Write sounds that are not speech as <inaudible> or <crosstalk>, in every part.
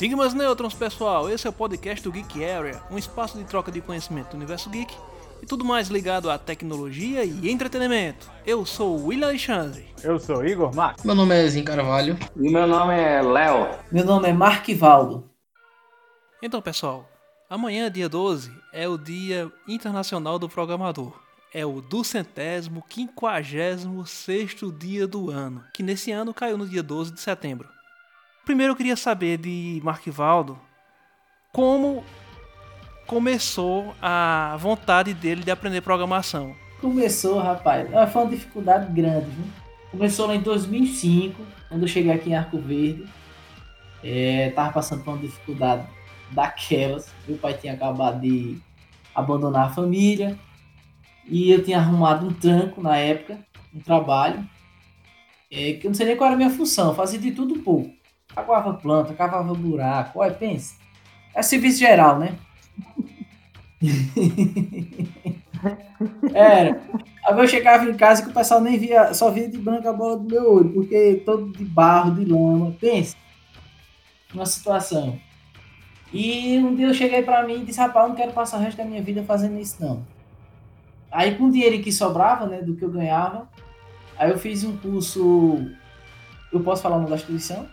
Siga meus nêutrons, pessoal. Esse é o podcast do Geek Area, um espaço de troca de conhecimento do universo geek e tudo mais ligado à tecnologia e entretenimento. Eu sou o William Alexandre. Eu sou Igor Max. Meu nome é Zin Carvalho. E meu nome é Léo. Meu nome é Marquivaldo. Então, pessoal, amanhã, dia 12, é o Dia Internacional do Programador. É o duzentésimo, quinquagésimo sexto dia do ano, que nesse ano caiu no dia 12 de setembro. Primeiro eu queria saber de Marquivaldo como começou a vontade dele de aprender programação. Começou, rapaz, ah, foi uma dificuldade grande. Viu? Começou lá em 2005, quando eu cheguei aqui em Arco Verde. É, tava passando por uma dificuldade daquelas. Meu pai tinha acabado de abandonar a família e eu tinha arrumado um tranco na época, um trabalho, é, que eu não sei nem qual era a minha função, fazia de tudo um pouco. Aguava planta, cavava buraco, olha, pensa. É serviço geral, né? <laughs> Era. Aí eu chegava em casa que o pessoal nem via, só via de branco a bola do meu olho, porque todo de barro, de lama. Pensa. Uma situação. E um dia eu cheguei pra mim e disse, rapaz, não quero passar o resto da minha vida fazendo isso não. Aí com o dinheiro que sobrava, né, do que eu ganhava, aí eu fiz um curso. Eu posso falar o nome da instituição?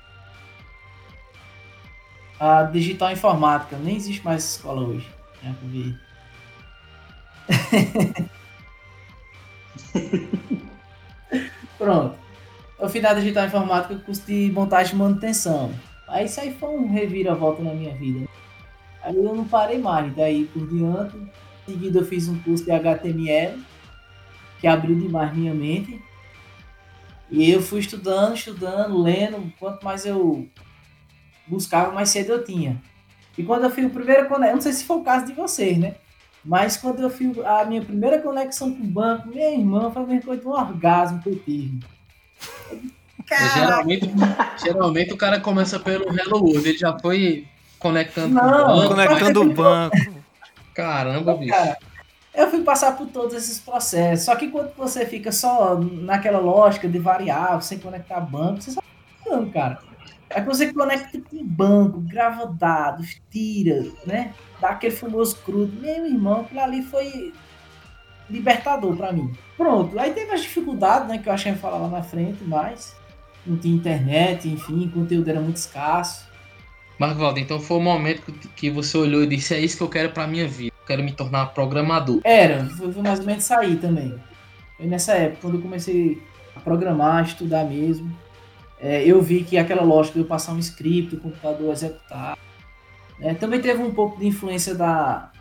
A Digital Informática. Nem existe mais escola hoje. Né, <laughs> Pronto. Eu fiz na Digital Informática curso de montagem e manutenção. Aí isso aí foi um reviravolta na minha vida. Aí eu não parei mais. Daí por diante, em seguida eu fiz um curso de HTML, que abriu demais minha mente. E eu fui estudando, estudando, lendo. Quanto mais eu buscava, mais cedo eu tinha. E quando eu fiz o primeiro conexão, não sei se foi o caso de vocês, né? Mas quando eu fiz a minha primeira conexão com o banco, minha irmã foi a mesma coisa de um orgasmo que eu tive. Geralmente, geralmente o cara começa pelo Hello World, ele já foi conectando Não, o banco. Conectando o banco. Caramba, bicho. Cara, eu fui passar por todos esses processos. Só que quando você fica só naquela lógica de variável, sem conectar banco, você só tá cara. Aí quando você conecta com banco, grava dados, tira, né? Dá aquele famoso crudo. Meu irmão, aquilo ali foi libertador pra mim. Pronto, aí teve as dificuldades, né? Que eu achei que falar lá na frente, mas não tinha internet, enfim, o conteúdo era muito escasso. Marvaldo, então foi o momento que- você olhou e disse: É isso que eu quero pra minha vida. Eu quero me tornar programador. Era, foi mais ou menos sair também. Foi nessa época, quando eu comecei a programar, a estudar mesmo. É, eu vi que aquela lógica de eu passar um script, o computador executar. né, também teve um pouco de influência da.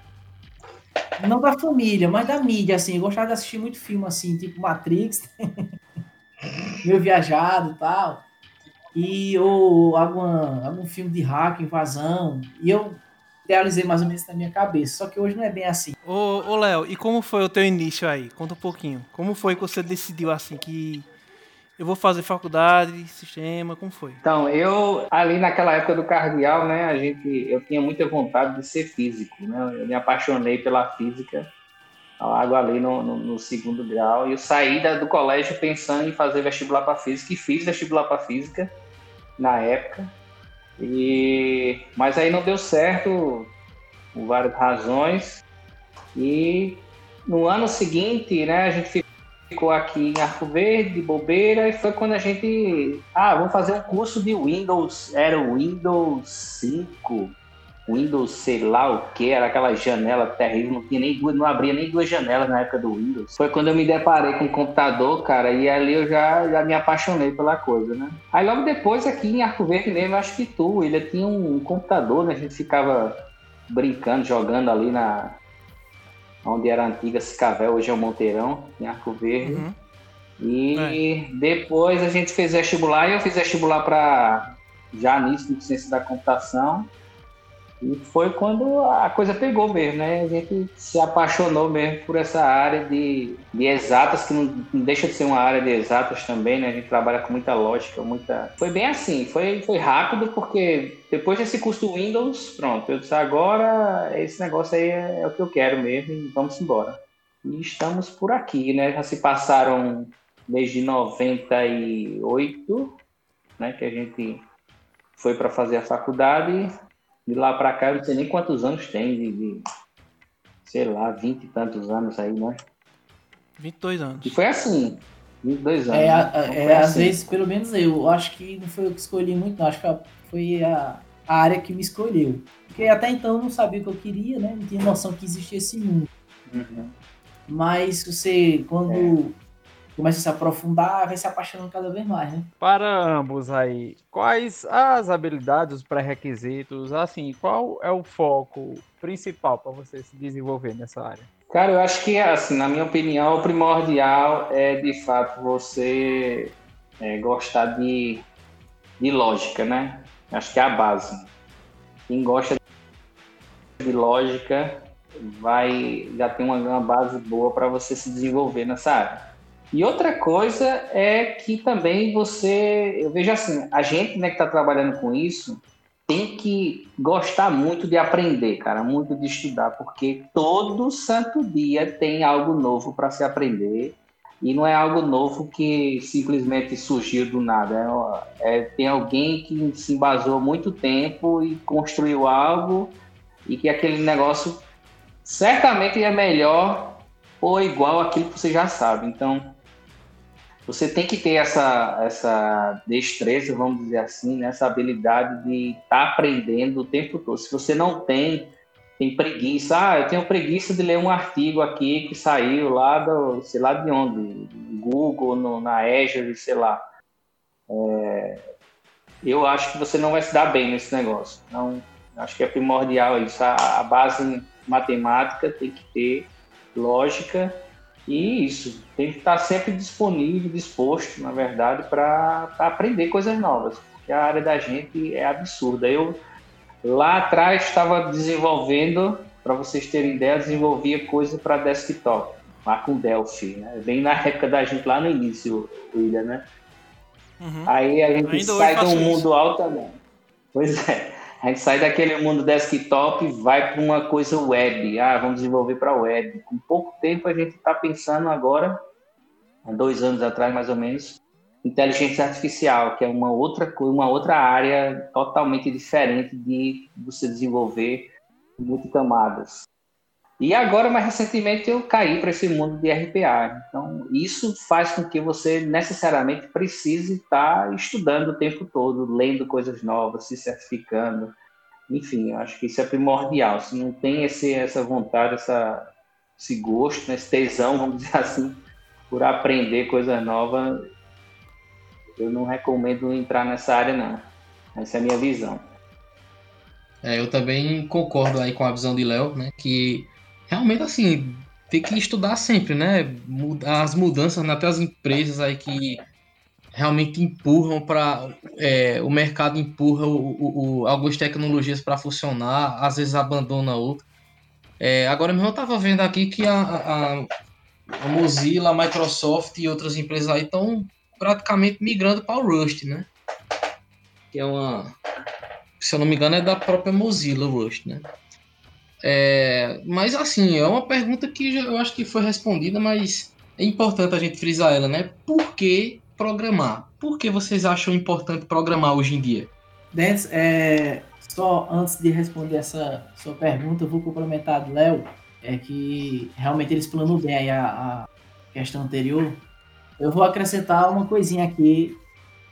Não da família, mas da mídia, assim. Eu gostava de assistir muito filme assim, tipo Matrix, <laughs> meio viajado e tal. E ou alguma, algum filme de hack, invasão. E eu idealizei mais ou menos na minha cabeça. Só que hoje não é bem assim. Ô, ô Léo, e como foi o teu início aí? Conta um pouquinho. Como foi que você decidiu assim que eu vou fazer faculdade, sistema, como foi? Então, eu, ali naquela época do cardeal, né, a gente, eu tinha muita vontade de ser físico, né? Eu me apaixonei pela física logo ali no, no, no segundo grau. E eu saí da- do colégio pensando em fazer vestibular para física e fiz vestibular para física na época. E, mas aí não deu certo por várias razões. E no ano seguinte, né, a gente ficou aqui em Arco Verde, de bobeira, e foi quando a gente. Ah, vamos fazer um curso de Windows. Era o Windows 5, Windows sei lá o que, era aquela janela terrível, não, tinha nem duas, não abria nem duas janelas na época do Windows. Foi quando eu me deparei com o computador, cara, e ali eu já, já me apaixonei pela coisa, né? Aí logo depois, aqui em Arco Verde mesmo, acho que tu, ele tinha um computador, né? A gente ficava brincando, jogando ali na. Onde era a antiga Cicavel, hoje é o Monteirão, em Arco Verde. Uhum. E depois a gente fez vestibular e eu fiz vestibular para já nisso de ciência da computação. E foi quando a coisa pegou mesmo, né? A gente se apaixonou mesmo por essa área de, de exatas, que não, não deixa de ser uma área de exatas também, né? A gente trabalha com muita lógica, muita. Foi bem assim, foi, foi rápido, porque depois desse curso Windows, pronto, eu disse agora esse negócio aí é, é o que eu quero mesmo e vamos embora. E estamos por aqui, né? Já se passaram desde 98, né? Que a gente foi para fazer a faculdade. De lá para cá, eu não sei nem quantos anos tem, de, de sei lá, vinte e tantos anos aí, né? 22 anos. E foi assim, 22 anos. É, né? Então é, às assim. vezes, pelo menos eu, acho que não foi eu que escolhi muito, não. Acho que foi a, a área que me escolheu. Porque até então eu não sabia o que eu queria, né? Não tinha noção que existia esse mundo. Uhum. Mas você, quando É. começa a se aprofundar, vai se apaixonando cada vez mais, né? Para ambos aí, quais as habilidades, os pré-requisitos, assim, qual é o foco principal para você se desenvolver nessa área? Cara, eu acho que, assim, na minha opinião, o primordial é, de fato, você é, gostar de, de lógica, né? Acho que é a base. Quem gosta de lógica vai já tem uma, uma base boa para você se desenvolver nessa área. E outra coisa é que também você, eu vejo assim, a gente né, que está trabalhando com isso tem que gostar muito de aprender, cara, muito de estudar, porque todo santo dia tem algo novo para se aprender e não é algo novo que simplesmente surgiu do nada. É, é- tem alguém que se embasou muito tempo e construiu algo e que aquele negócio certamente é melhor ou igual àquilo que você já sabe. Então, você tem que ter essa, essa destreza, vamos dizer assim, né? essa habilidade de estar aprendendo o tempo todo. Se você não tem, tem preguiça. Ah, eu tenho preguiça de ler um artigo aqui que saiu lá do, sei lá de onde, Google, no, na Azure, sei lá. É, eu acho que você não vai se dar bem nesse negócio. Então, acho que é primordial isso. A, a base matemática tem que ter lógica e isso, tem que estar sempre disponível, disposto, na verdade, para aprender coisas novas. Porque a área da gente é absurda. Eu, lá atrás, estava desenvolvendo, para vocês terem ideia, desenvolvia coisa para desktop, lá com Delphi. Né? Bem na época da gente, lá no início, William, né? Uhum. Aí a gente Ainda sai faço um isso. mundo altamente. Pois é. A gente sai daquele mundo desktop e vai para uma coisa web. Ah, vamos desenvolver para web. Com pouco tempo a gente está pensando agora, há dois anos atrás mais ou menos, inteligência artificial, que é uma outra uma outra área totalmente diferente de você desenvolver multicamadas. E agora, mais recentemente, eu caí para esse mundo de RPA. Então, isso faz com que você necessariamente precise estar estudando o tempo todo, lendo coisas novas, se certificando. Enfim, acho que isso é primordial. Se não tem esse, essa vontade, essa, esse gosto, esse tesão, vamos dizer <laughs> assim, por aprender coisas novas, eu não recomendo entrar nessa área, não. Essa é a minha visão. É, eu também concordo aí com a visão de Léo, né? Que realmente assim tem que estudar sempre, né? As mudanças até as empresas aí que realmente empurram para o mercado empurra o, o- o- algumas tecnologias para funcionar, às vezes abandona outra. É, agora mesmo eu estava vendo aqui que a, a- a Mozilla, a Microsoft e outras empresas aí estão praticamente migrando para o Rust, né? Que é uma se eu não me engano, é da própria Mozilla o Rust, né? É, mas assim, é uma pergunta que eu acho que foi respondida, mas é importante a gente frisar ela, né? Por que programar? Por que vocês acham importante programar hoje em dia? Dentes, é, só antes de responder essa sua pergunta, eu vou complementar do Léo, é que realmente ele explanou bem aí a, a questão anterior. Eu vou acrescentar uma coisinha aqui,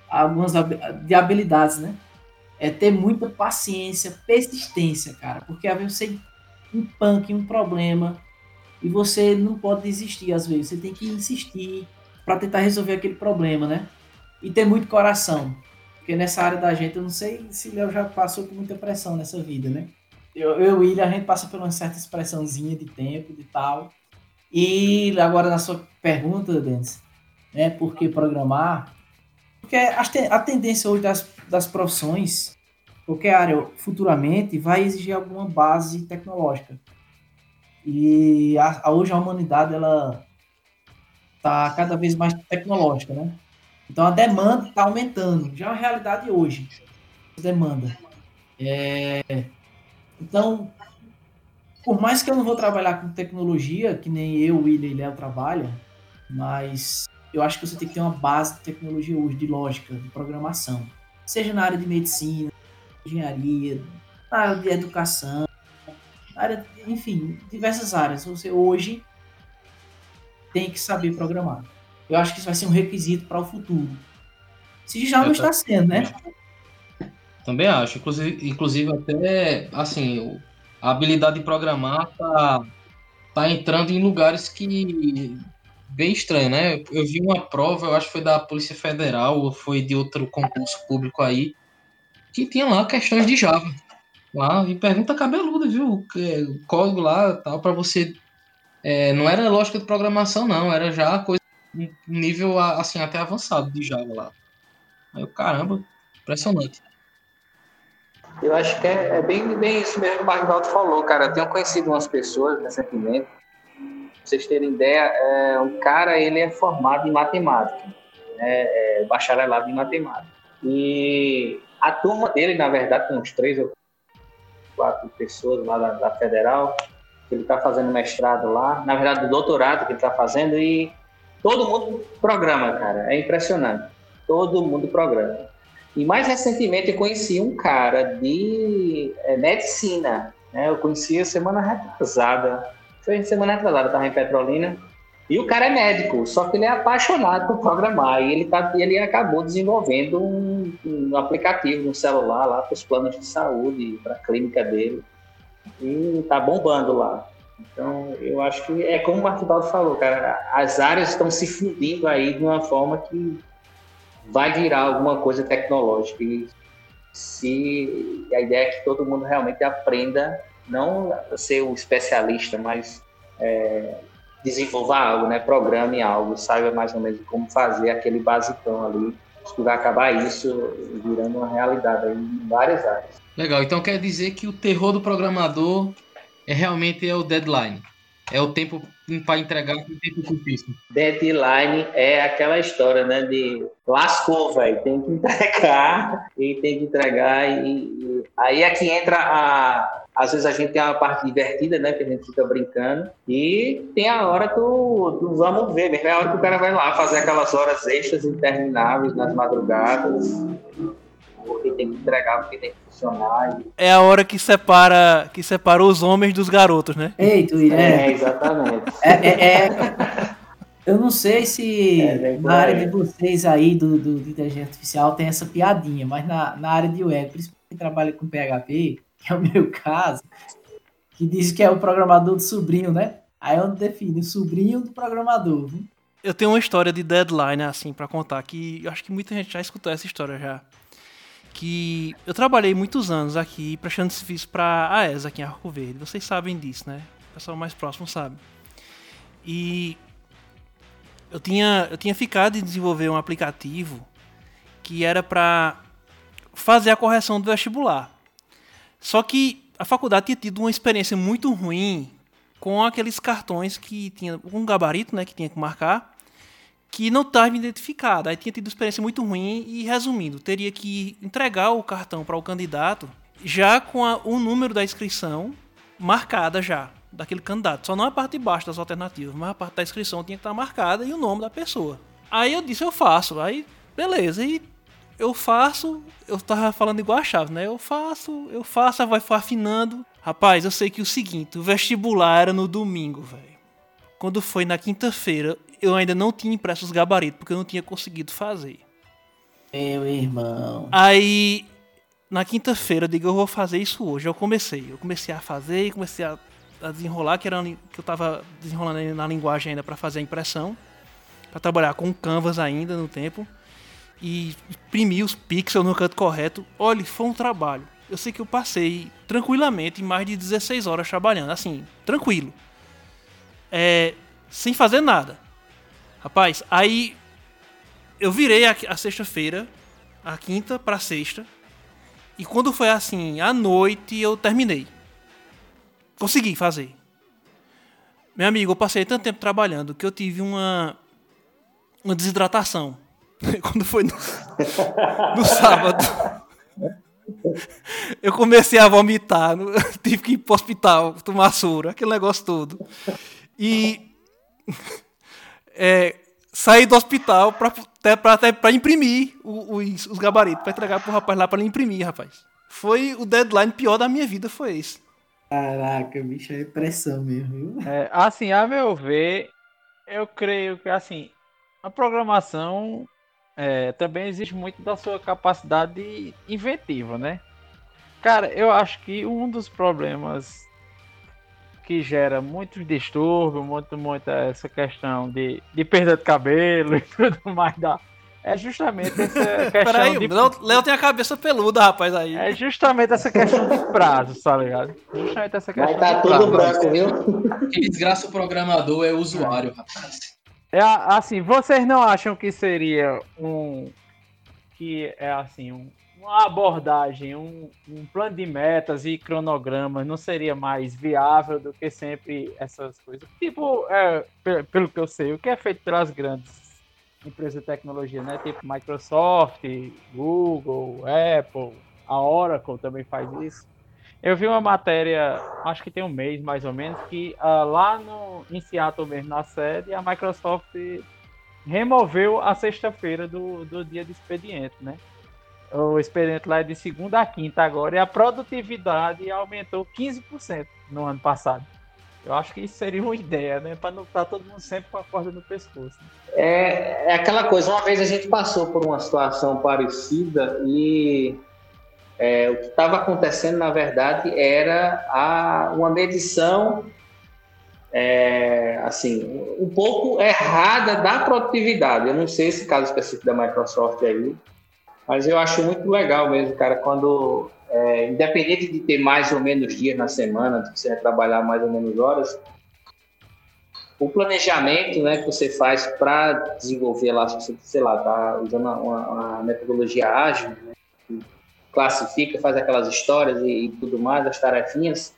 algumas de habilidades, né? É ter muita paciência, persistência, cara, porque às vezes você empanca em um problema e você não pode desistir às vezes, você tem que insistir para tentar resolver aquele problema, né? E ter muito coração. Porque nessa área da gente, eu não sei se Léo já passou por muita pressão nessa vida, né? Eu, eu e William, a gente passa por uma certa expressãozinha de tempo, de tal. E agora na sua pergunta, Denis, né? Por que programar? Porque a tendência hoje das, das profissões, qualquer área futuramente, vai exigir alguma base tecnológica. E a- a- hoje a humanidade, ela tá cada vez mais tecnológica, né? Então a demanda está aumentando. Já é uma realidade hoje. Demanda. É, Então, por mais que eu não vou trabalhar com tecnologia, que nem eu, William e Léo trabalham, mas eu acho que você tem que ter uma base de tecnologia hoje, de lógica, de programação. seja na área de medicina, engenharia, na área de educação, área, enfim, diversas áreas. Você hoje tem que saber programar. Eu acho que isso vai ser um requisito para o futuro. Se já não está sendo, né? Também acho. Inclusive, inclusive até, assim, a habilidade de programar tá, tá entrando em lugares que bem estranho, né? Eu vi uma prova, eu acho que foi da Polícia Federal ou foi de outro concurso público aí, que tinha lá questões de Java. Lá, e pergunta cabeluda, viu? O código lá, tal, para você. É, não era lógica de programação, não, era já coisa um nível assim até avançado de Java lá. Aí eu, caramba, impressionante. Eu acho que é, é bem, bem isso mesmo que o Marvaldo falou, cara. Eu tenho conhecido umas pessoas recentemente Pra vocês terem ideia, é, o cara ele é formado em matemática, né, é bacharelado em matemática. E a turma dele, na verdade, tem uns três ou quatro pessoas lá da, da Federal, que ele está fazendo mestrado lá, na verdade, o doutorado que ele está fazendo, e todo mundo programa, cara, é impressionante. Todo mundo programa. E mais recentemente eu conheci um cara de é, medicina, né? Eu conheci a semana retrasada foi semana atrasada, estava em Petrolina. E o cara é médico, só que ele é apaixonado por programar. E ele, tá, ele acabou desenvolvendo um, um aplicativo no celular lá para os planos de saúde, para a clínica dele. E tá bombando lá. Então, eu acho que é como o Marquibaldo falou, cara, as áreas estão se fundindo aí de uma forma que vai virar alguma coisa tecnológica. E se a ideia é que todo mundo realmente aprenda não ser o especialista, mas é, desenvolva algo, né? Programe algo, saiba mais ou menos como fazer aquele basicão ali. Que vai acabar isso virando uma realidade aí em várias áreas. Legal, então quer dizer que o terror do programador é realmente é o deadline. É o tempo para entregar o tempo curtíssimo. Deadline é aquela história, né? De lascou, velho. Tem que <laughs> entregar e tem que entregar. E, e... aí é que entra a, às vezes a gente tem a parte divertida, né? Que a gente fica brincando. E tem a hora do, do vamos ver mesmo. É a hora que o cara vai lá fazer aquelas horas extras intermináveis nas madrugadas. Porque tem que entregar, porque tem que funcionar. É a hora que separa, que separa os homens dos garotos, né? Ei, tu, é, é, exatamente. É, é, é, eu não sei se é, na área de vocês aí do, do, do inteligência artificial tem essa piadinha, mas na, na área de web, principalmente que trabalha com PHP, que é o meu caso, que diz que é o programador do sobrinho, né? Aí eu defino sobrinho do programador. Viu? Eu tenho uma história de deadline assim para contar que eu acho que muita gente já escutou essa história já. Que eu trabalhei muitos anos aqui prestando serviço para a aqui em Arco Verde. Vocês sabem disso, né? O pessoal mais próximo sabe. E eu tinha, eu tinha ficado de desenvolver um aplicativo que era para fazer a correção do vestibular. Só que a faculdade tinha tido uma experiência muito ruim com aqueles cartões que tinha um gabarito, né, que tinha que marcar, que não estava identificado. Aí tinha tido experiência muito ruim e, resumindo, teria que entregar o cartão para o candidato já com a, o número da inscrição marcada já daquele candidato. Só não a parte de baixo das alternativas, mas a parte da inscrição tinha que estar marcada e o nome da pessoa. Aí eu disse, eu faço. Aí, beleza. E eu faço, eu tava falando igual a chave, né? Eu faço, eu faço, vai afinando. Rapaz, eu sei que o seguinte, o vestibular era no domingo, velho. Quando foi na quinta-feira, eu ainda não tinha impresso os gabaritos, porque eu não tinha conseguido fazer. Meu irmão. Aí, na quinta-feira, eu digo, eu vou fazer isso hoje. Eu comecei. Eu comecei a fazer e comecei a, a, desenrolar, que, era, que eu tava desenrolando na linguagem ainda para fazer a impressão. para trabalhar com canvas ainda no tempo e imprimir os pixels no canto correto. Olha, foi um trabalho. Eu sei que eu passei tranquilamente mais de 16 horas trabalhando, assim, tranquilo. É, sem fazer nada. Rapaz, aí eu virei a, a sexta-feira, a quinta para sexta, e quando foi assim, à noite eu terminei. Consegui fazer. Meu amigo, eu passei tanto tempo trabalhando que eu tive uma uma desidratação. <laughs> Quando foi no, no sábado. Eu comecei a vomitar, <laughs> tive que ir pro hospital tomar soro, aquele negócio todo. E <laughs> é, saí do hospital pra, até, pra imprimir o- os, os gabaritos, pra entregar pro rapaz lá pra ele imprimir, rapaz. Foi o deadline pior da minha vida, foi esse. Caraca, bicho, é pressão mesmo, viu? É, assim, a meu ver, eu creio que assim, a programação é, também exige muito da sua capacidade inventiva, né? Cara, eu acho que um dos problemas que gera muito distúrbio, muito, muita essa questão de, de perda de cabelo <laughs> e tudo mais, da, é justamente essa <laughs> questão Peraí, de... o Léo, Léo tem a cabeça peluda, rapaz, aí. É justamente essa questão de prazo, tá ligado? Justamente essa questão Mas tá de tudo prazo. branco, viu? Quem desgraça o programador é o usuário, rapaz. É assim, vocês não acham que seria um que é assim, um- uma abordagem, um, um plano de metas e cronogramas não seria mais viável do que sempre essas coisas? Tipo, é, pe- pelo que eu sei, o que é feito pelas grandes empresas de tecnologia, né? Tipo Microsoft, Google, Apple, a Oracle também faz isso. Eu vi uma matéria, acho que tem um mês mais ou menos, que ah, lá no, em Seattle mesmo, na sede, a Microsoft removeu a sexta-feira do, do dia de expediente, né? O expediente lá é de segunda a quinta agora e a produtividade aumentou 15% no ano passado. Eu acho que isso seria uma ideia, né? Para não estar todo mundo sempre com a corda no pescoço. É, é aquela coisa, uma vez a gente passou por uma situação parecida e é, o que estava acontecendo, na verdade, era a, uma medição é, assim, um pouco errada da produtividade. Eu não sei esse caso específico da Microsoft aí, mas eu acho muito legal mesmo, cara, quando, é, independente de ter mais ou menos dias na semana, de você trabalhar mais ou menos horas, o planejamento né, que você faz para desenvolver lá, sei lá, tá usando uma, uma metodologia ágil, né, classifica, faz aquelas histórias e, e tudo mais, as tarefinhas.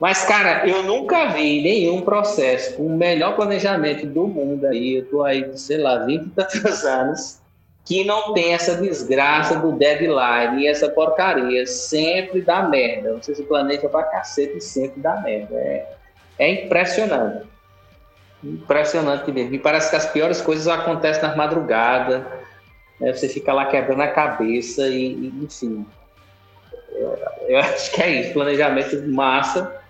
Mas, cara, eu nunca vi nenhum processo com o melhor planejamento do mundo aí, eu tô aí, sei lá, 20 e tantos <laughs> anos, que não tem essa desgraça do deadline e essa porcaria. Sempre dá merda. Você se planeja pra cacete e sempre dá merda. É, é impressionante. Impressionante mesmo. E parece que as piores coisas acontecem nas madrugadas. Né? Você fica lá quebrando a cabeça e, e, enfim. Eu, <laughs> acho que é isso. Planejamento massa,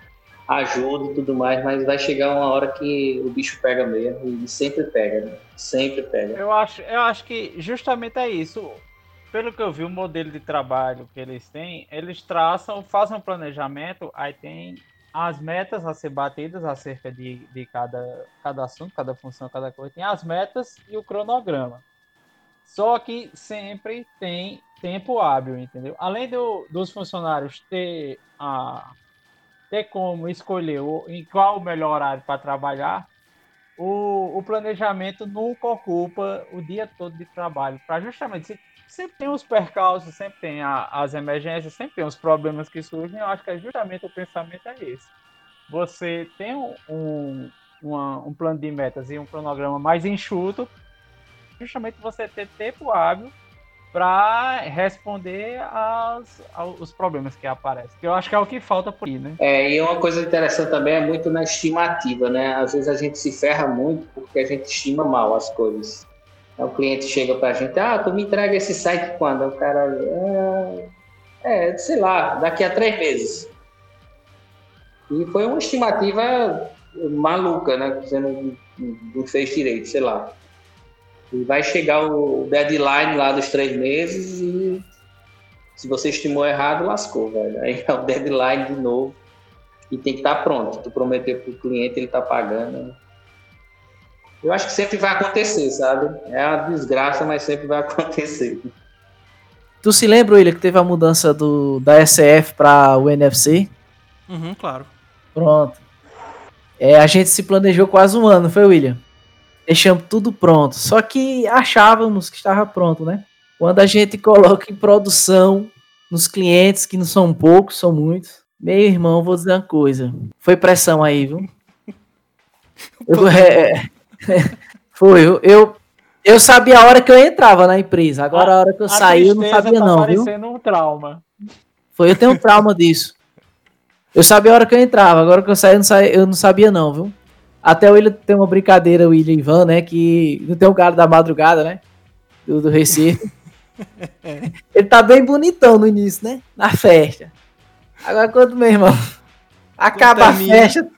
ajuda e tudo mais, mas vai chegar uma hora que o bicho pega mesmo. E sempre pega, né? Sempre pega. Eu acho, eu acho que justamente é isso. Pelo que eu vi, o modelo de trabalho que eles têm, eles traçam, fazem um planejamento, aí tem as metas a ser batidas acerca de, de cada, cada assunto, cada função, cada coisa. Tem as metas e o cronograma. Só que sempre tem tempo hábil, entendeu? Além do, dos funcionários ter, a, ter como escolher o, em qual o melhor horário para trabalhar, o, o planejamento nunca ocupa o dia todo de trabalho. Para justamente, se, sempre tem os percalços, sempre tem a- as emergências, sempre tem os problemas que surgem. Eu acho que é justamente o pensamento é esse. Você tem um, um, uma- um plano de metas e um cronograma mais enxuto, justamente você ter tempo hábil para responder aos, aos problemas que aparecem. Que eu acho que é o que falta por aí, né? É, e uma coisa interessante também é muito na estimativa, né? Às vezes a gente se ferra muito porque a gente estima mal as coisas. O cliente chega pra gente, ah, tu me entrega esse site quando? O cara, é, é, sei lá, daqui a três meses. E foi uma estimativa maluca, né? Você não, não fez direito, sei lá. E vai chegar o deadline lá dos três meses e se você estimou errado, lascou, velho. Aí é o deadline de novo e tem que estar pronto. Tu prometeu para o cliente, ele tá pagando. Eu acho que sempre vai acontecer, sabe? É uma desgraça, mas sempre vai <laughs> acontecer. Tu se lembra, William, que teve a mudança do, da SF para o NFC? Uhum, claro. Pronto. É, a gente se planejou quase um ano, não foi, William? Deixamos tudo pronto. Só que achávamos que estava pronto, né? Quando a gente coloca em produção nos clientes, que não são poucos, são muitos. Meu irmão, vou dizer uma coisa. Foi pressão aí, viu? <laughs> Eu, é, <laughs> foi, eu, eu, eu sabia a hora que eu entrava na empresa. Agora a hora que eu A saí, eu não sabia tá não, viu? um trauma. Foi, eu tenho um trauma disso. Eu sabia a hora que eu entrava, agora que eu saí, eu não, sa- eu não sabia não, viu? Até o William tem uma brincadeira, o William Ivan, né? Que não tem o cara da madrugada, né? Do, do Recife. <laughs> Ele tá bem bonitão no início, né? Na festa. Agora, quando, meu irmão, acaba a festa,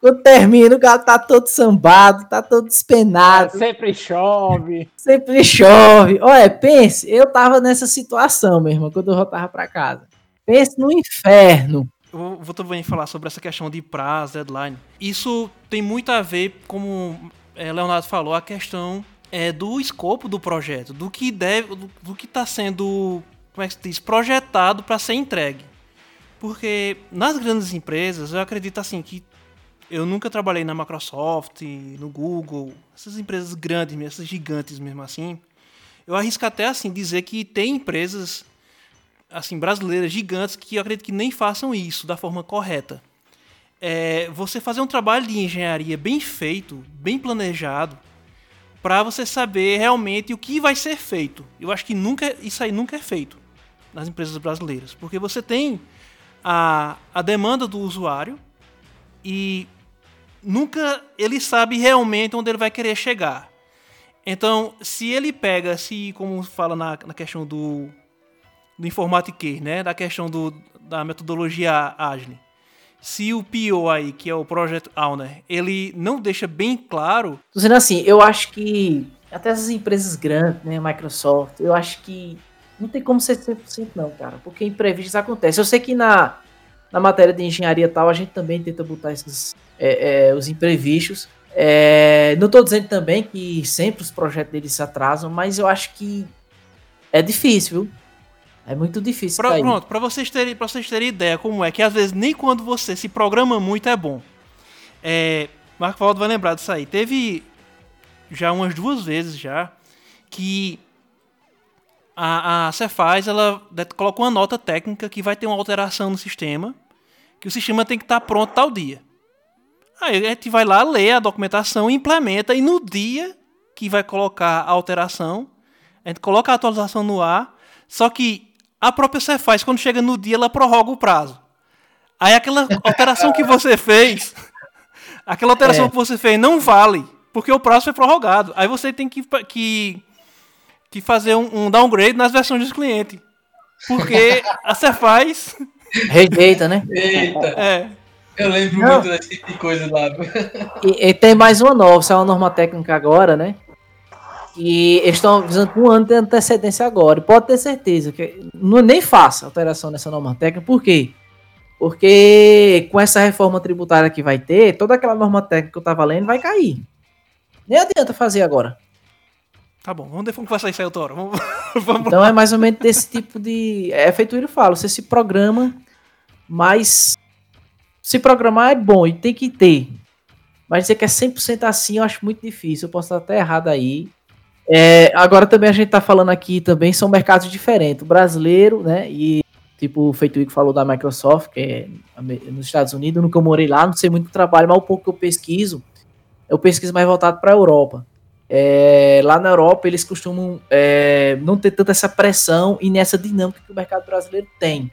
quando termina, o cara tá todo sambado, tá todo despenado. Sempre chove. Sempre chove. Olha, pense, eu tava nessa situação, meu irmão, quando eu voltava pra casa. Pense no inferno. Eu vou também falar sobre essa questão de prazo, deadline. Isso tem muito a ver, como é, Leonardo falou, a questão é, do escopo do projeto, do que deve, do, do que está sendo, como é que se diz, projetado para ser entregue. Porque nas grandes empresas, eu acredito assim que eu nunca trabalhei na Microsoft, no Google, essas empresas grandes, essas gigantes mesmo assim. Eu arrisco até assim dizer que tem empresas assim brasileiras gigantes que eu acredito que nem façam isso da forma correta. É, você fazer um trabalho de engenharia bem feito, bem planejado, para você saber realmente o que vai ser feito. Eu acho que nunca isso aí nunca é feito nas empresas brasileiras, porque você tem a, a demanda do usuário e nunca ele sabe realmente onde ele vai querer chegar. Então, se ele pega, se como fala na, na questão do, do informatique, né, da questão do, da metodologia Agile, se o PO aí, que é o Project Owner, ele não deixa bem claro. Tô dizendo assim, eu acho que até essas empresas grandes, né, Microsoft, eu acho que não tem como ser 100% não, cara, porque imprevistos acontecem. Eu sei que na, na matéria de engenharia tal, a gente também tenta botar esses é, é, os imprevistos. É, não estou dizendo também que sempre os projetos deles se atrasam, mas eu acho que é difícil, viu? É muito difícil. Pra, pronto, para vocês terem, para vocês terem ideia como é que às vezes nem quando você se programa muito é bom. É, Marco Valdo vai lembrar disso aí. Teve já umas duas vezes já que a, a Cefaz ela coloca uma nota técnica que vai ter uma alteração no sistema, que o sistema tem que estar pronto tal dia. Aí a gente vai lá, lê a documentação, implementa, e no dia que vai colocar a alteração, a gente coloca a atualização no ar, só que a própria Cefaz, quando chega no dia, ela prorroga o prazo. Aí aquela alteração que você <laughs> fez, aquela alteração é. que você fez não vale, porque o prazo foi prorrogado. Aí você tem que, que, que fazer um, um downgrade nas versões dos clientes. Porque a Cefaz... <laughs> Rejeita, né? Eita. É. Eu lembro não. muito desse tipo de coisa lá. E, e, tem mais uma nova, saiu uma norma técnica agora, né? E eles estão avisando com um ano de antecedência agora. E pode ter certeza que não, nem faça alteração nessa norma técnica. Por quê? Porque com essa reforma tributária que vai ter, toda aquela norma técnica que eu tava lendo vai cair. Nem adianta fazer agora. Tá bom, vamos ver como vai sair, Toro. <laughs> Vamos, vamos então é mais ou menos desse tipo de. É feito ele fala, você se programa, mas se programar é bom e tem que ter. Mas dizer que é 100% assim eu acho muito difícil. Eu posso estar até errado aí. É, agora também a gente está falando aqui também são mercados diferentes. O brasileiro, né? E tipo o feito falou da Microsoft, que é nos Estados Unidos. Nunca morei lá, não sei muito do trabalho, mas o pouco que eu pesquiso, eu pesquiso mais voltado para a Europa. É, lá na Europa eles costumam é, não ter tanta essa pressão e nessa dinâmica que o mercado brasileiro tem.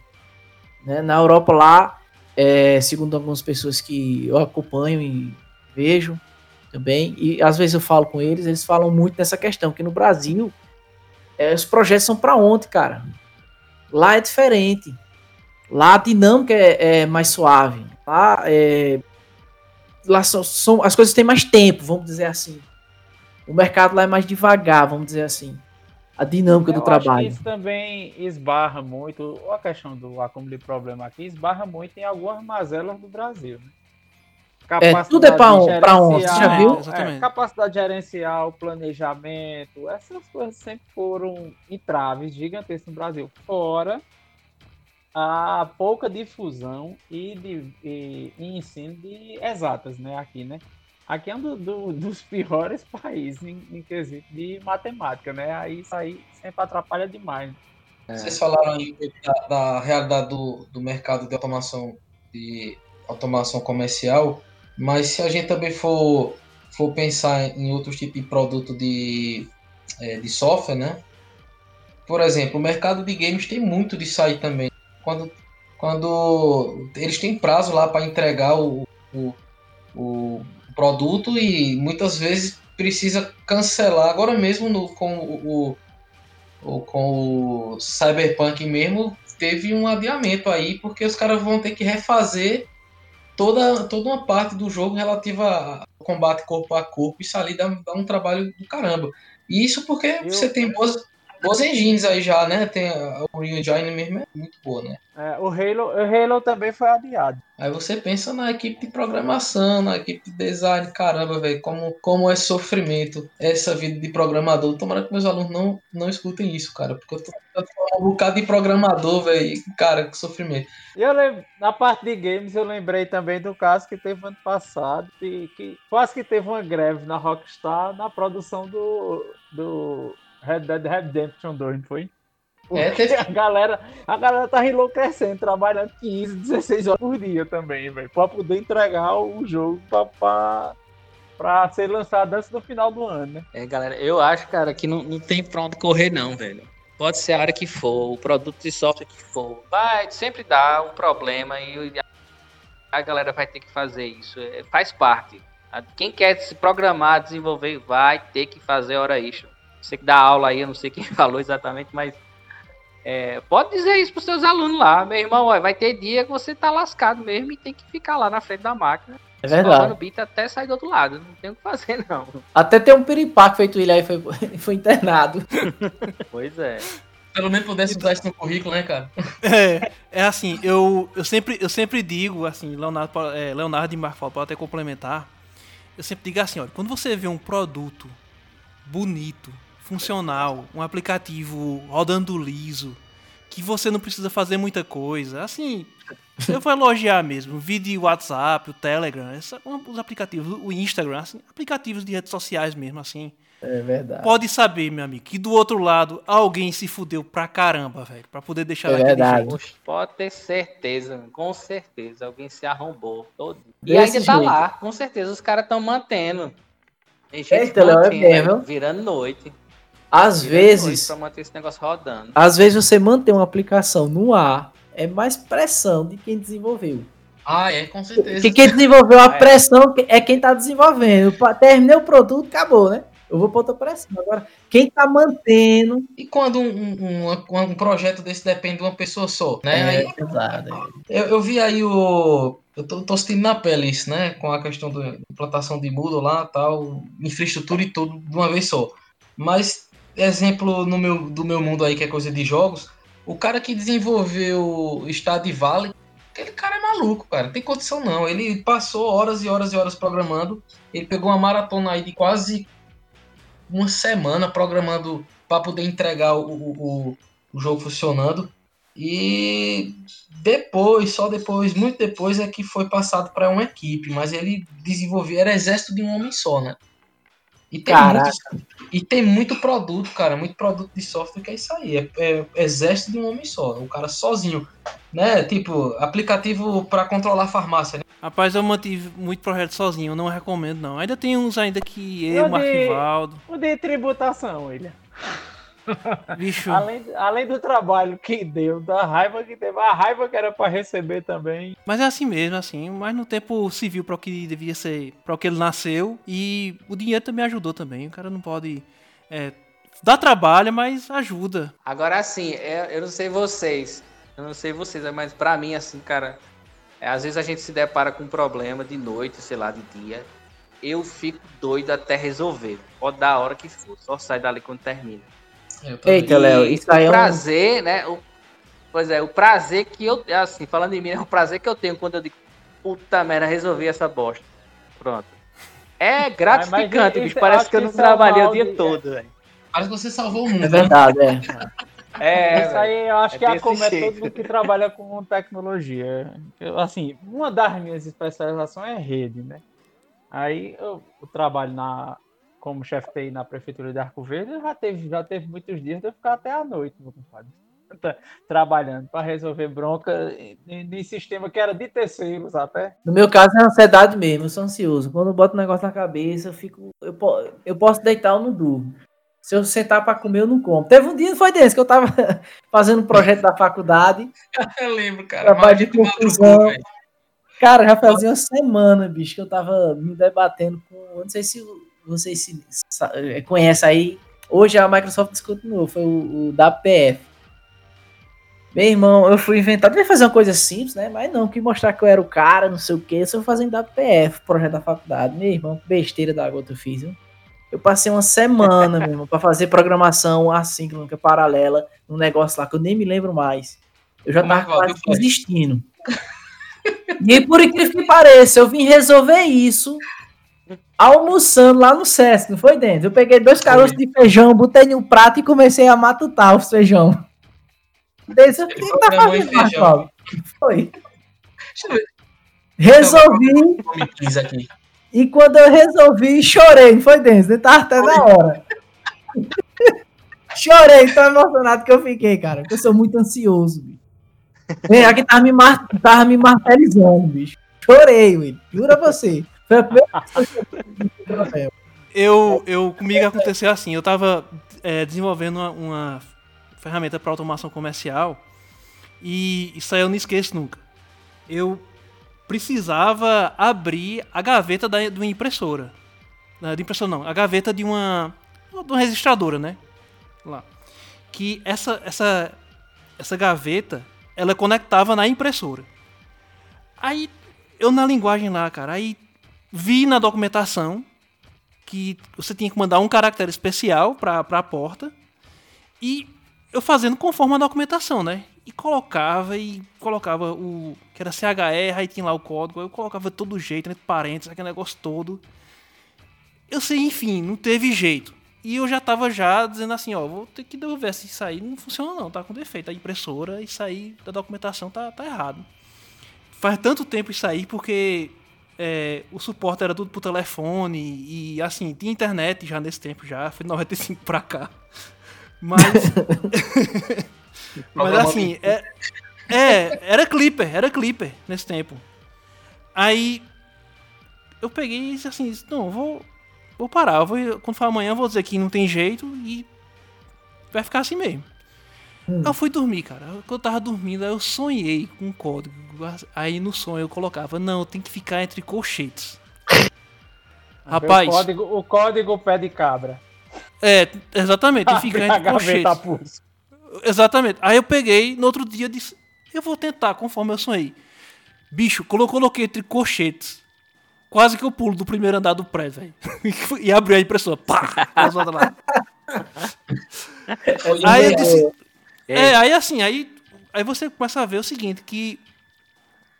Né? Na Europa lá é, segundo algumas pessoas que eu acompanho e vejo também, e às vezes eu falo com eles, eles falam muito dessa questão, que no Brasil é, os projetos são para ontem, cara. Lá é diferente. Lá a dinâmica é, é mais suave. Lá, é, lá são, são, as coisas têm mais tempo, vamos dizer assim. O mercado lá é mais devagar, vamos dizer assim a dinâmica eu do trabalho. isso também esbarra muito, a questão do acúmulo de problema aqui, esbarra muito em algumas mazelas do Brasil. Né? É, tudo é para onde? Você já viu? É, capacidade gerencial, planejamento, essas coisas sempre foram entraves gigantescas no Brasil. Fora a pouca difusão e, de, e, e ensino de exatas, né? Aqui, né? Aqui é um do, do, dos <laughs> piores países em, em, quesito de matemática, né? Aí isso aí sempre atrapalha demais. É. Vocês falaram aí da, da realidade do, do mercado de automação de automação comercial, mas se a gente também for, for pensar em outros tipos de produto de, é, de software, né? Por exemplo, o mercado de games tem muito de sair também. Quando, quando eles têm prazo lá para entregar o, o, o produto e muitas vezes precisa cancelar. Agora mesmo no, com o, o, com o Cyberpunk mesmo, teve um adiamento aí, porque os caras vão ter que refazer toda, toda uma parte do jogo relativa ao combate corpo a corpo. Isso ali dá, dá um trabalho do caramba. E isso porque Eu- você tem boas, boas engines aí já, né? Tem a, o Unreal Engine mesmo é muito boa, né? É, o, Halo, o Halo também foi adiado. Aí você pensa na equipe de programação, na equipe de design, caramba, velho, como, como é sofrimento essa vida de programador. Tomara que meus alunos não, não escutem isso, cara, porque eu tô tentando formar um bocado de programador, velho, cara, que sofrimento. E eu lembro, na parte de games, eu lembrei também do caso que teve ano passado, que, que quase que teve uma greve na Rockstar na produção do, do Red Dead Redemption 2, não foi? É, teve- a galera, a galera tá enlouquecendo, trabalhando 15, 16 horas por dia também, velho, pra poder entregar o jogo pra, pra, pra ser lançado antes do final do ano, né? É, galera, eu acho, cara, que não, não tem pra onde correr, não, velho. Pode ser a área que for, o produto de software que for. Vai sempre dar um problema e a galera vai ter que fazer isso. É, faz parte. Quem quer se programar, desenvolver, vai ter que fazer hora extra. Você que dá aula aí, eu não sei quem <laughs> falou exatamente, mas é, pode dizer isso pros seus alunos lá. Meu irmão, ó, vai ter dia que você tá lascado mesmo e tem que ficar lá na frente da máquina. É verdade. beat até sair do outro lado. Não tem o que fazer, <laughs> não. Até tem um piripaque feito ele aí, foi, <laughs> foi internado. Pois é. Pelo menos pudesse usar isso no currículo, né, cara? É, é assim, eu, eu, sempre, eu sempre digo, assim, Leonardo, é, Leonardo e Marco Paulo podem até complementar. Eu sempre digo assim, olha, quando você vê um produto bonito, funcional, um aplicativo rodando liso, que você não precisa fazer muita coisa, assim, eu vou elogiar mesmo. O vídeo WhatsApp, o Telegram, essa, os aplicativos, o Instagram, assim, aplicativos de redes sociais mesmo, assim. É verdade. Pode saber, meu amigo, que do outro lado alguém se fudeu pra caramba, velho, pra poder deixar É daquele verdade. jeito. Pode ter certeza, com certeza. Alguém se arrombou todo. E Desse ainda tá jeito. lá, com certeza. Os caras estão mantendo. Tem gente Eita, é mantendo, mesmo. aí, virando noite. Às noite vezes, Pra manter esse negócio rodando. às vezes você manter uma aplicação no ar é mais pressão de quem desenvolveu. Ah, é, com certeza. Porque quem desenvolveu a <laughs> É. pressão é quem tá desenvolvendo. Terminei o produto, acabou, né? Eu vou pra outra pressão. Agora, quem tá mantendo. E quando um, um, um- um projeto desse depende de uma pessoa só, né? Aí É pesado. Eu, eu vi aí o. Eu tô, tô sentindo na pele isso, né? Com a questão da implantação de Moodle lá tal, infraestrutura e tudo de uma vez só. Mas, exemplo no meu, do meu mundo aí, que é coisa de jogos, o cara que desenvolveu Stardew Valley, aquele cara é maluco, cara. Não tem condição não. Ele passou horas e horas e horas programando. Ele pegou uma maratona aí de quase uma semana programando para poder entregar o, o, o- o jogo funcionando. E depois, só depois, muito depois é que foi passado para uma equipe, mas ele desenvolveu, era exército de um homem só, né? E tem, Caraca. muito, e tem muito produto, cara, muito produto de software que é isso aí, é, é exército de um homem só, o cara sozinho, né? Tipo, aplicativo para controlar farmácia, né? Rapaz, eu mantive muito projeto sozinho, eu não recomendo não. Ainda tem uns ainda que eu, Eu de- Marquivaldo, O de tributação, William. Bicho. Além, além do trabalho que deu, da raiva que teve, a raiva que era pra receber também. Mas é assim mesmo, assim, mas no tempo civil para o que devia ser, para o que ele nasceu e o dinheiro também ajudou também. O cara não pode é, dá trabalho, mas ajuda. Agora, assim, eu, eu não sei vocês. Eu não sei vocês, mas pra mim, assim, cara. é, às vezes a gente se depara com um problema de noite, sei lá, de dia. Eu fico doido até resolver. Pode dar a hora que for. Só sai dali quando termina. Eita, Léo, isso aí é um. prazer, né? O, pois é, o prazer que eu. Assim, falando em mim, é o prazer que eu tenho quando eu digo, puta merda, resolvi essa bosta. Pronto. É gratificante, isso- bicho. Parece acho que eu não é trabalhei o dia de- todo, velho. Parece que você salvou o mundo. É né? verdade, é. É, Isso aí eu acho É que desse acomete jeito. todo mundo que trabalha com tecnologia. Eu, assim, uma das minhas especializações é rede, né? Aí eu, eu trabalho na, como chefe TI na prefeitura de Arco Verde, já teve, já teve muitos dias de eu ficar até a noite, meu compadre. <laughs> Trabalhando para resolver bronca em, em sistema que era de terceiros até. No meu caso é ansiedade mesmo, eu sou ansioso. Quando eu boto um negócio na cabeça, eu fico. Eu, eu posso deitar ou não durmo. Se eu sentar pra comer, eu não como. Teve um dia, foi desse, que eu tava <laughs> fazendo um projeto da faculdade. <laughs> Eu lembro, cara. Trabalho de madrugou, confusão. Cara, já fazia uma semana, bicho, que eu tava me debatendo com. Eu não sei se vocês se, eh, conhecem aí. Hoje a Microsoft novo, foi o, o da PF. Meu irmão, eu fui inventar, devia fazer uma coisa simples, né? Mas não, que mostrar que eu era o cara, não sei o que, eu fazendo WPF, projeto da faculdade. Meu irmão, que besteira da gota eu fiz, viu? Eu passei uma semana, meu irmão, pra fazer programação assíncrona, paralela, um negócio lá que eu nem me lembro mais. Eu já Como é tava quase desistindo. E por incrível que pareça, eu vim resolver isso almoçando lá no Sesc, não foi dentro? Eu peguei dois caroços de feijão, botei um prato e comecei a matutar os feijão. Desse, o que tá fazendo, Marcos? Foi. Deixa eu ver. Resolvi, Nome 15 aqui. e quando eu resolvi, chorei, não foi dentro? Eu tava até na hora. Chorei, tão emocionado que eu fiquei, cara. porque Eu sou muito ansioso, bicho. Vem, aqui tava me, mar... tava me martirizando, bicho. Chorei, Will. Jura você. Eu. Eu, comigo aconteceu assim, eu tava é, desenvolvendo uma, uma ferramenta para automação comercial e isso aí eu não esqueço nunca. Eu precisava abrir a gaveta da, de uma impressora. Não, de impressora não, a gaveta de uma, de uma registradora, né? Lá. Que essa, essa, essa gaveta, ela conectava na impressora. Aí, eu na linguagem lá, cara, aí vi na documentação que você tinha que mandar um caractere especial para a porta e eu fazendo conforme a documentação, né? E colocava e colocava o que era CHR, aí tinha lá o código, eu colocava todo jeito, entre parênteses, aquele negócio todo. Eu sei, enfim, não teve jeito. E eu já tava já dizendo assim, ó, vou ter que devolver se isso aí não funciona não, tá com defeito. A impressora, isso aí da documentação tá, tá errado. Faz tanto tempo isso aí porque é, o suporte era tudo por telefone e assim, tinha internet já nesse tempo já, foi de 95 pra cá. Mas. <laughs> mas assim, é, é, era Clipper, era Clipper nesse tempo. Aí eu peguei e disse assim, não, vou, vou parar, vou, quando for amanhã vou dizer que não tem jeito e vai ficar assim mesmo. Hum. Eu fui dormir, cara. Quando eu tava dormindo, aí eu sonhei com um código. Aí no sonho eu colocava, não, tem que ficar entre colchetes. <laughs> Rapaz, O código, o código pé de cabra. é, exatamente, tem que <laughs> ficar entre colchetes. Exatamente. Aí eu peguei, no outro dia disse, eu vou tentar, conforme eu sonhei. Bicho, coloquei entre colchetes, quase que eu pulo do primeiro andar do prédio, velho. <laughs> e abriu a impressora. Pá! As outras lá. Aí eu disse. É, aí assim, aí, aí você começa a ver o seguinte, que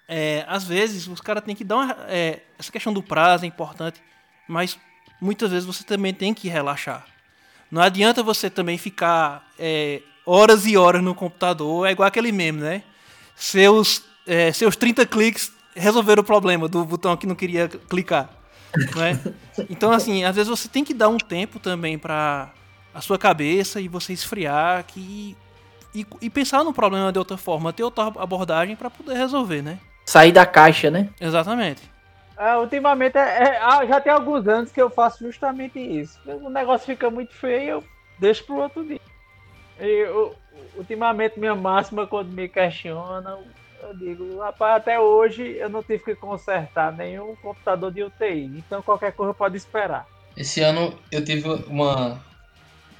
é, às vezes os caras têm que dar uma. é, essa questão do prazo é importante, mas muitas vezes você também tem que relaxar. Não adianta você também ficar é, horas e horas no computador, é igual aquele meme, né? Seus, é, seus 30 cliques resolveram o problema do botão que não queria clicar. <laughs> Não é? Então, assim, às vezes você tem que dar um tempo também para a sua cabeça e você esfriar que, e, e pensar no problema de outra forma, ter outra abordagem para poder resolver, né? Sair da caixa, né? Exatamente. É, ultimamente, é, é, ah, já tem alguns anos que eu faço justamente isso. O negócio fica muito feio, eu deixo pro outro dia. E, eu- ultimamente, minha máxima, quando me questionam, eu digo, rapaz, até hoje eu não tive que consertar nenhum computador de UTI, então qualquer coisa pode esperar. Esse ano eu tive uma.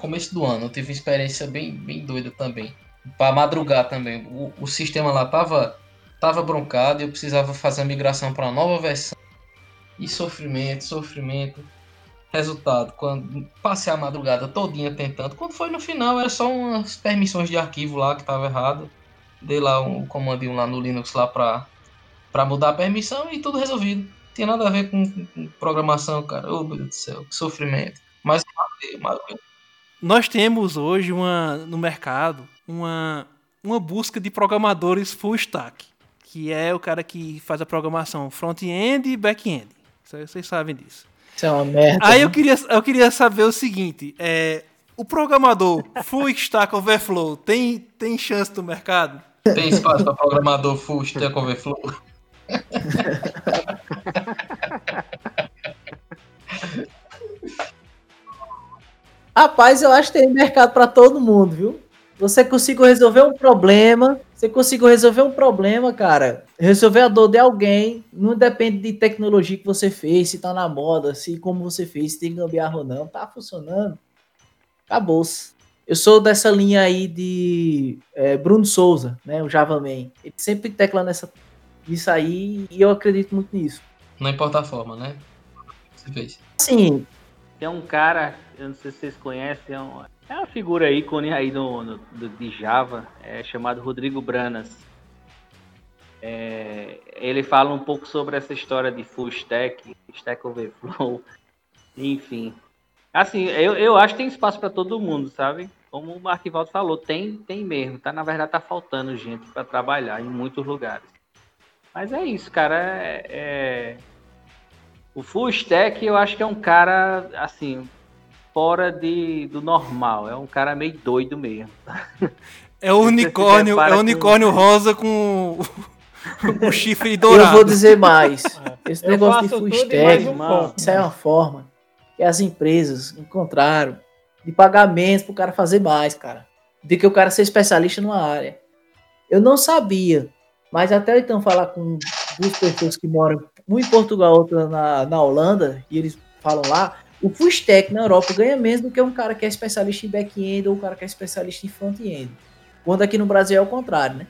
Começo do ano, eu tive uma experiência bem, bem doida também. Pra madrugar também. O, o sistema lá tava, tava broncado e eu precisava fazer a migração para nova versão. E sofrimento, sofrimento. Resultado, quando passei a madrugada todinha tentando, quando foi no final era só umas permissões de arquivo lá que tava errado. Dei lá um comandinho lá no Linux lá pra, pra mudar a permissão e tudo resolvido. Tinha nada a ver com, com- programação, cara. Oh, meu Deus do céu, que sofrimento. Mas madrugay, madrugay. Nós temos hoje uma, no mercado uma, uma busca de programadores full stack, que é o cara que faz a programação front-end e back-end. Vocês sabem disso. Isso é uma merda. Aí né? eu queria, eu queria saber o seguinte: é, o programador full <laughs> stack overflow tem, tem chance no mercado? Tem espaço para programador full stack overflow? <laughs> Rapaz, eu acho que tem mercado pra todo mundo, viu? Você conseguiu resolver um problema, Você conseguiu resolver um problema, cara. Resolver a dor de alguém. Não depende de tecnologia que você fez, se tá na moda, se como você fez, se tem gambiarra ou não. Tá funcionando. Acabou-se. Eu sou dessa linha aí de é, Bruno Souza, né? O Java Man. Ele sempre tecla nessa, nisso aí e eu acredito muito nisso. Não importa a forma, né? Você fez. Sim, Tem um cara, eu não sei se vocês conhecem, é, um- é uma figura ícone aí no, no- do- de Java, é chamado Rodrigo Branas. É, ele fala um pouco sobre essa história de full stack, stack overflow, <laughs> enfim. Assim, eu, eu acho que tem espaço para todo mundo, sabe? Como o Marquivaldo falou, tem, tem mesmo. Tá, na verdade, tá faltando gente para trabalhar em muitos lugares. Mas é isso, cara. é- é, o full stack eu acho que é um cara, assim, fora de, do normal. É um cara meio doido mesmo. É o <laughs> unicórnio, é o com- unicórnio rosa com o, <laughs> o chifre eu dourado. vou dizer mais. <laughs> Esse Eu negócio de full stack, um isso é uma forma que as empresas encontraram de pagar menos pro cara fazer mais, cara. De que o cara ser especialista numa área. Eu não sabia, mas até então falar com duas pessoas que moram, uma em Portugal, outra na, na Holanda, e eles falam lá, o full stack na Europa ganha menos do que um cara que é especialista em back-end ou um cara que é especialista em front-end. Quando aqui no Brasil é o contrário, né?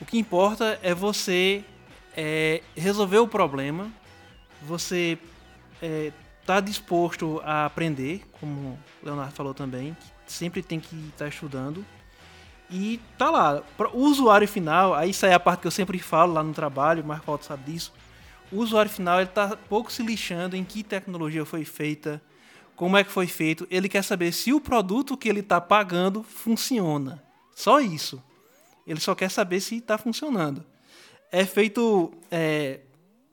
O que importa é você é, resolver o problema, você é, tá disposto a aprender, como o Leonardo falou também, sempre tem que estar estudando. E tá lá, o usuário final, aí aí é a parte que eu sempre falo lá no trabalho, o Marco Paulo sabe disso. O usuário final ele tá pouco se lixando em que tecnologia foi feita, como é que foi feito. Ele quer saber se o produto que ele está pagando funciona. Só isso. Ele só quer saber se está funcionando. É feito é,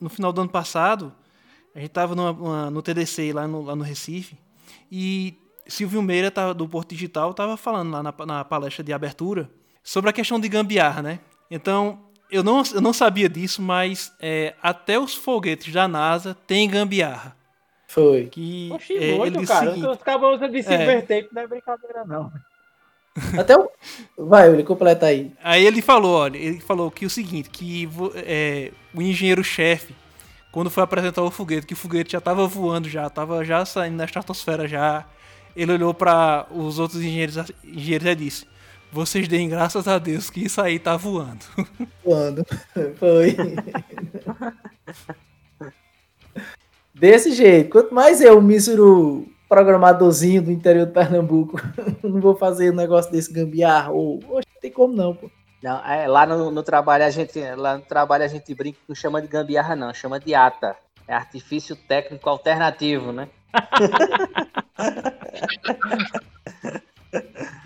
no final do ano passado. A gente estava no TDC lá no, lá no Recife e Silvio Meira tava, do Porto Digital estava falando lá na, na palestra de abertura sobre a questão de gambiarra, né? Então eu não, eu não sabia disso, mas é, até os foguetes da NASA têm gambiarra. Foi. Que Oxi, é, ele muito, disse o cara. seguinte, Os cabos usam de silver tape, não é brincadeira, não. <laughs> Até o. Vai, ele completa aí. Aí ele falou, olha, ele falou que o seguinte, que é, o engenheiro-chefe, quando foi apresentar o foguete, que o foguete já estava voando já, estava já saindo da estratosfera já, ele olhou para os outros engenheiros, engenheiros e disse, vocês deem graças a Deus que isso aí tá voando. Quando? <laughs> Foi. <laughs> Desse jeito. Quanto mais eu, mísero programadorzinho do interior de Pernambuco, <laughs> não vou fazer um negócio desse gambiarra. Ou, oxe, não tem como não, pô. Não, é, lá no, no trabalho a gente, lá no trabalho a gente brinca, não chama de gambiarra não, chama de ATA. É artifício técnico alternativo, né? <laughs>